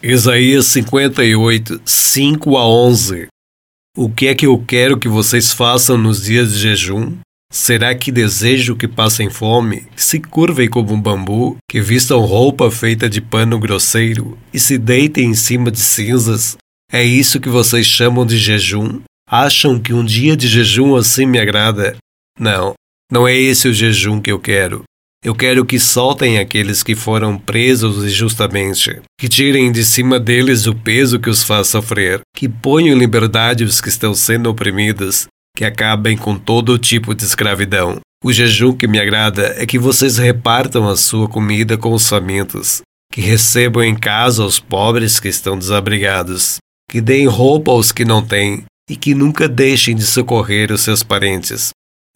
Isaías 58, 5 a 11. O que é que eu quero que vocês façam nos dias de jejum? Será que desejo que passem fome, que se curvem como um bambu, que vistam roupa feita de pano grosseiro e se deitem em cima de cinzas? É isso que vocês chamam de jejum? Acham que um dia de jejum assim me agrada? Não, não é esse o jejum que eu quero. Eu quero que soltem aqueles que foram presos injustamente, que tirem de cima deles o peso que os faz sofrer, que ponham em liberdade os que estão sendo oprimidos, que acabem com todo tipo de escravidão. O jejum que me agrada é que vocês repartam a sua comida com os famintos, que recebam em casa os pobres que estão desabrigados, que deem roupa aos que não têm e que nunca deixem de socorrer os seus parentes,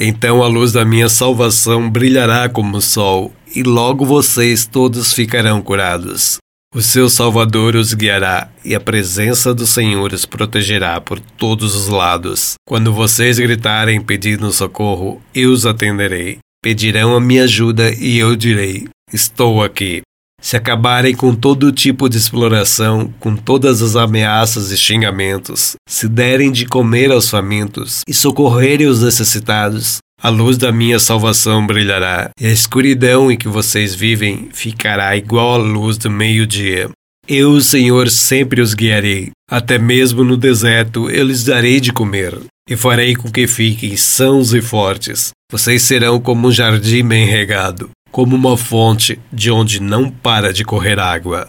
então a luz da minha salvação brilhará como o sol, e logo vocês todos ficarão curados. O seu Salvador os guiará, e a presença do Senhor os protegerá por todos os lados. Quando vocês gritarem pedindo socorro, eu os atenderei. Pedirão a minha ajuda e eu direi: Estou aqui. Se acabarem com todo tipo de exploração, com todas as ameaças e xingamentos, se derem de comer aos famintos e socorrerem os necessitados, a luz da minha salvação brilhará, e a escuridão em que vocês vivem ficará igual à luz do meio-dia. Eu, Senhor, sempre os guiarei, até mesmo no deserto eu lhes darei de comer, e farei com que fiquem sãos e fortes. Vocês serão como um jardim bem regado, como uma fonte de onde não para de correr água.